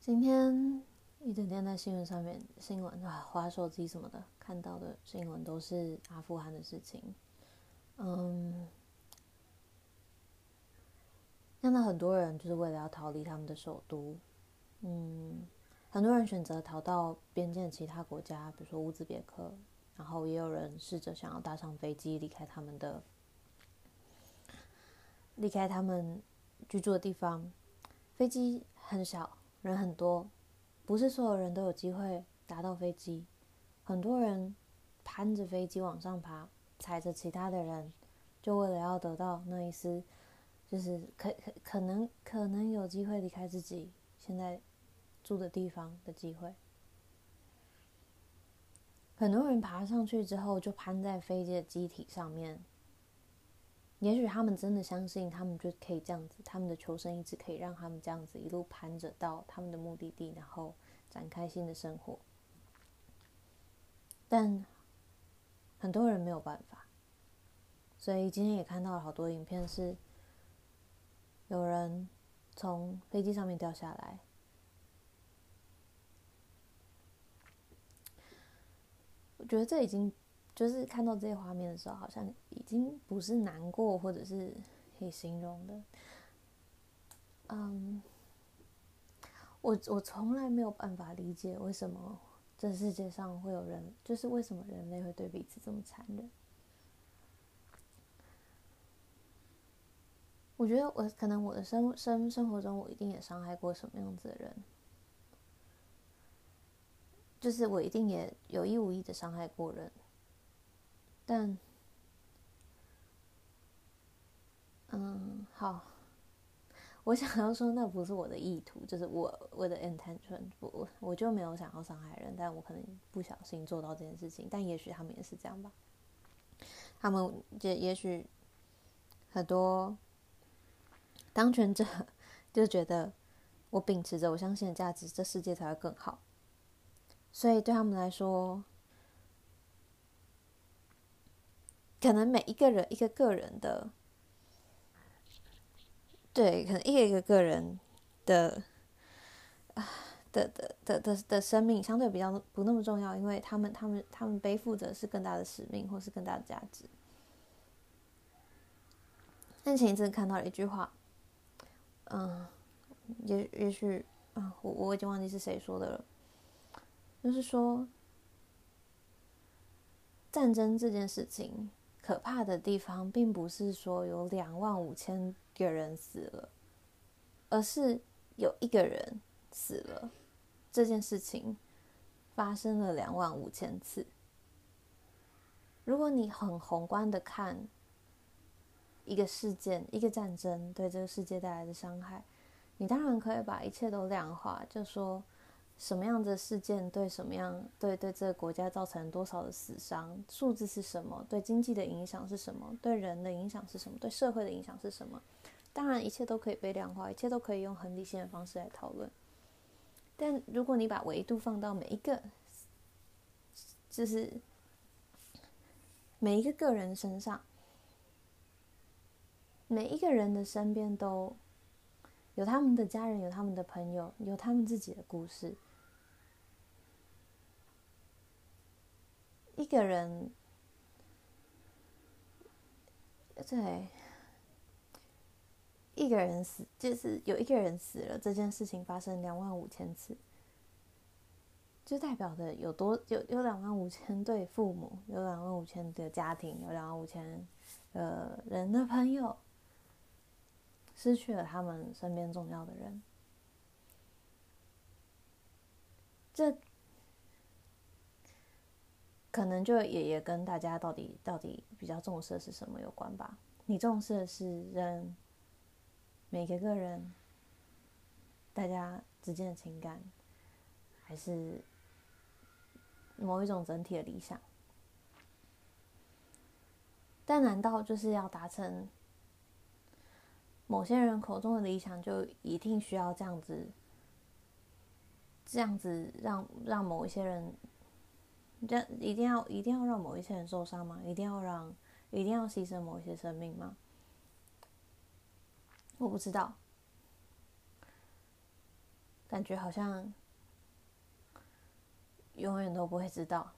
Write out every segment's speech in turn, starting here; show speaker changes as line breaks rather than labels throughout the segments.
今天一整天在新闻上面，新闻啊，滑手机什么的，看到的新闻都是阿富汗的事情。嗯，看到很多人就是为了要逃离他们的首都，嗯，很多人选择逃到边境其他国家，比如说乌兹别克，然后也有人试着想要搭上飞机离开他们的，离开他们居住的地方。飞机很小，人很多，不是所有人都有机会搭到飞机，很多人攀着飞机往上爬。踩着其他的人，就为了要得到那一丝，就是可可可能可能有机会离开自己现在住的地方的机会。很多人爬上去之后，就攀在飞机的机体上面。也许他们真的相信，他们就可以这样子，他们的求生意志可以让他们这样子一路攀着到他们的目的地，然后展开新的生活。但很多人没有办法，所以今天也看到了好多影片，是有人从飞机上面掉下来。我觉得这已经就是看到这些画面的时候，好像已经不是难过或者是可以形容的。嗯，我我从来没有办法理解为什么。这世界上会有人，就是为什么人类会对彼此这么残忍？我觉得我可能我的生生生活中，我一定也伤害过什么样子的人，就是我一定也有意无意的伤害过人，但，嗯，好。我想要说，那不是我的意图，就是我我的 intention，我我就没有想要伤害人，但我可能不小心做到这件事情，但也许他们也是这样吧。他们也也许很多当权者 就觉得，我秉持着我相信的价值，这世界才会更好，所以对他们来说，可能每一个人一个个人的。对，可能一个一个个人的啊的的的的的生命相对比较不那么重要，因为他们他们他们背负着是更大的使命，或是更大的价值。但前一阵看到了一句话，嗯，也也许啊，我我已经忘记是谁说的了，就是说战争这件事情可怕的地方，并不是说有两万五千。一个人死了，而是有一个人死了。这件事情发生了两万五千次。如果你很宏观的看一个事件、一个战争对这个世界带来的伤害，你当然可以把一切都量化，就说什么样的事件对什么样对对这个国家造成多少的死伤，数字是什么，对经济的影响是什么，对人的影响是什么，对社会的影响是什么。当然，一切都可以被量化，一切都可以用很理性的方式来讨论。但如果你把维度放到每一个，就是每一个个人身上，每一个人的身边都有他们的家人，有他们的朋友，有他们自己的故事。一个人，对。一个人死，就是有一个人死了，这件事情发生两万五千次，就代表着有多有有两万五千对父母，有两万五千的家庭，有两万五千呃人的朋友，失去了他们身边重要的人，这可能就也也跟大家到底到底比较重视的是什么有关吧？你重视的是人。每个个人，大家之间的情感，还是某一种整体的理想。但难道就是要达成某些人口中的理想，就一定需要这样子？这样子让让某一些人，这一定要一定要让某一些人受伤吗？一定要让一定要牺牲某一些生命吗？我不知道，感觉好像永远都不会知道。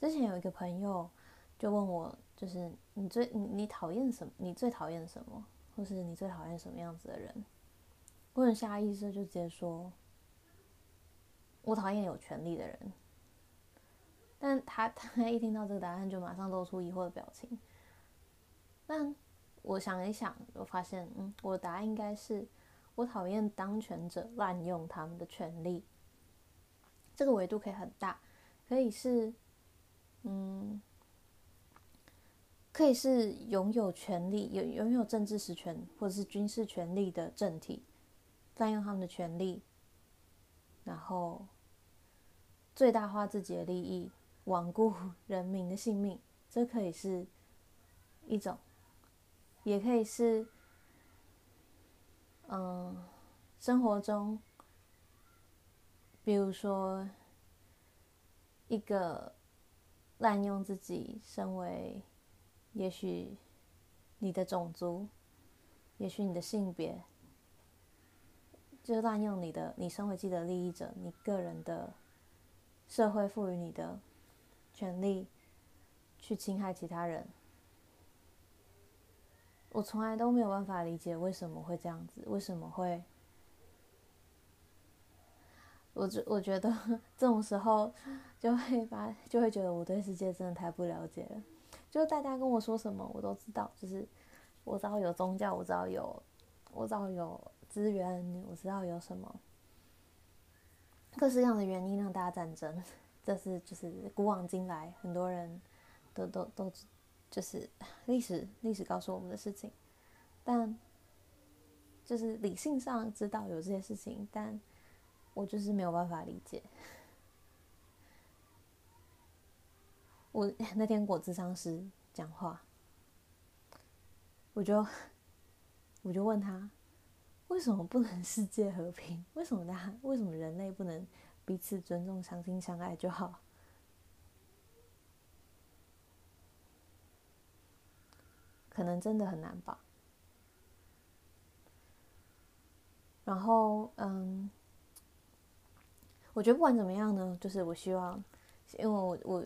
之前有一个朋友就问我，就是你最你你讨厌什么？你最讨厌什么？或是你最讨厌什么样子的人？我很下意识就直接说，我讨厌有权利的人。但他 他一听到这个答案，就马上露出疑惑的表情。但我想一想，我发现，嗯，我的答案应该是，我讨厌当权者滥用他们的权利。这个维度可以很大，可以是。嗯，可以是拥有权力、有拥有政治实权或者是军事权力的政体，滥用他们的权力，然后最大化自己的利益，罔顾人民的性命，这可以是一种，也可以是，嗯，生活中，比如说一个。滥用自己身为，也许你的种族，也许你的性别，就滥用你的，你身为既得利益者，你个人的社会赋予你的权利，去侵害其他人。我从来都没有办法理解为什么会这样子，为什么会？我觉我觉得 这种时候就会把就会觉得我对世界真的太不了解了。就是大家跟我说什么我都知道，就是我知道有宗教，我知道有我知道有资源，我知道有什么各式各样的原因让大家战争。这是就是古往今来很多人都都都就是 历史历史告诉我们的事情，但就是理性上知道有这些事情，但。我就是没有办法理解。我 那天跟咨商师讲话，我就 我就问他，为什么不能世界和平？为什么他 为什么人类不能彼此尊重、相亲相爱就好？可能真的很难吧。然后，嗯。我觉得不管怎么样呢，就是我希望，因为我我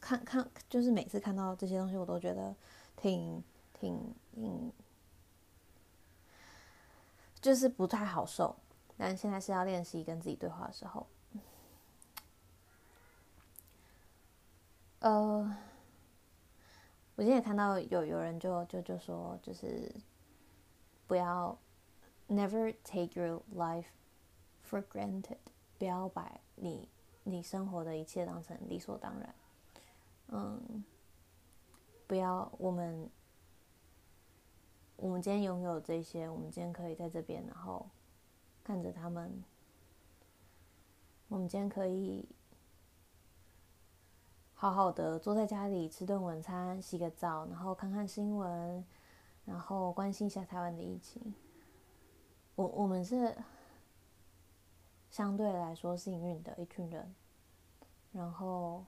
看看，就是每次看到这些东西，我都觉得挺挺嗯，就是不太好受。但现在是要练习跟自己对话的时候，呃，我今天也看到有有人就就就说，就是不要 never take your life for granted。不要把你你生活的一切当成理所当然，嗯，不要我们我们今天拥有这些，我们今天可以在这边，然后看着他们，我们今天可以好好的坐在家里吃顿晚餐，洗个澡，然后看看新闻，然后关心一下台湾的疫情。我我们是。相对来说幸运的一群人，然后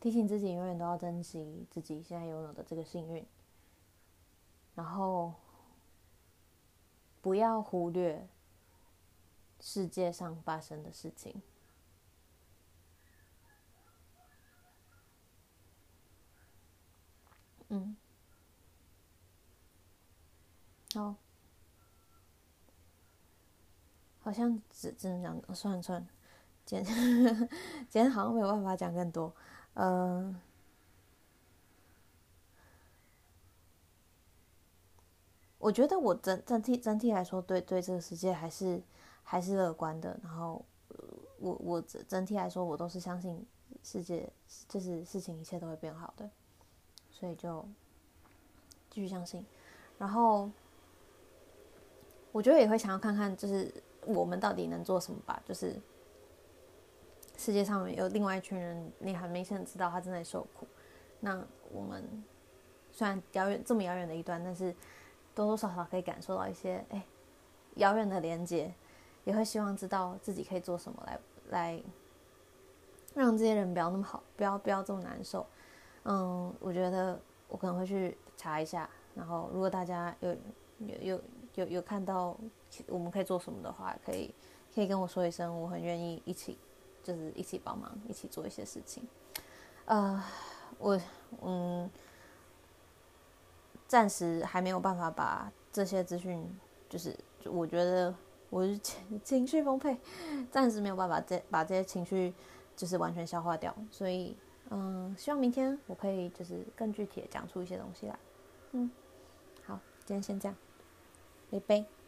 提醒自己永远都要珍惜自己现在拥有的这个幸运，然后不要忽略世界上发生的事情。嗯，好。好像只只能讲，算了算了，今天 今天好像没有办法讲更多。嗯、呃，我觉得我整整体整体来说，对对这个世界还是还是乐观的。然后我我整整体来说，我都是相信世界就是事情一切都会变好的，所以就继续相信。然后我觉得也会想要看看，就是。我们到底能做什么吧？就是世界上有另外一群人，你很明显知道他正在受苦。那我们虽然遥远这么遥远的一端，但是多多少少可以感受到一些哎遥远的连接，也会希望知道自己可以做什么来来让这些人不要那么好，不要不要这么难受。嗯，我觉得我可能会去查一下，然后如果大家有有有有有看到我们可以做什么的话，可以可以跟我说一声，我很愿意一起，就是一起帮忙，一起做一些事情。呃，我嗯，暂时还没有办法把这些资讯，就是我觉得我是情情绪丰沛，暂时没有办法这把这些情绪就是完全消化掉，所以嗯，希望明天我可以就是更具体的讲出一些东西来。嗯，好，今天先这样，拜拜。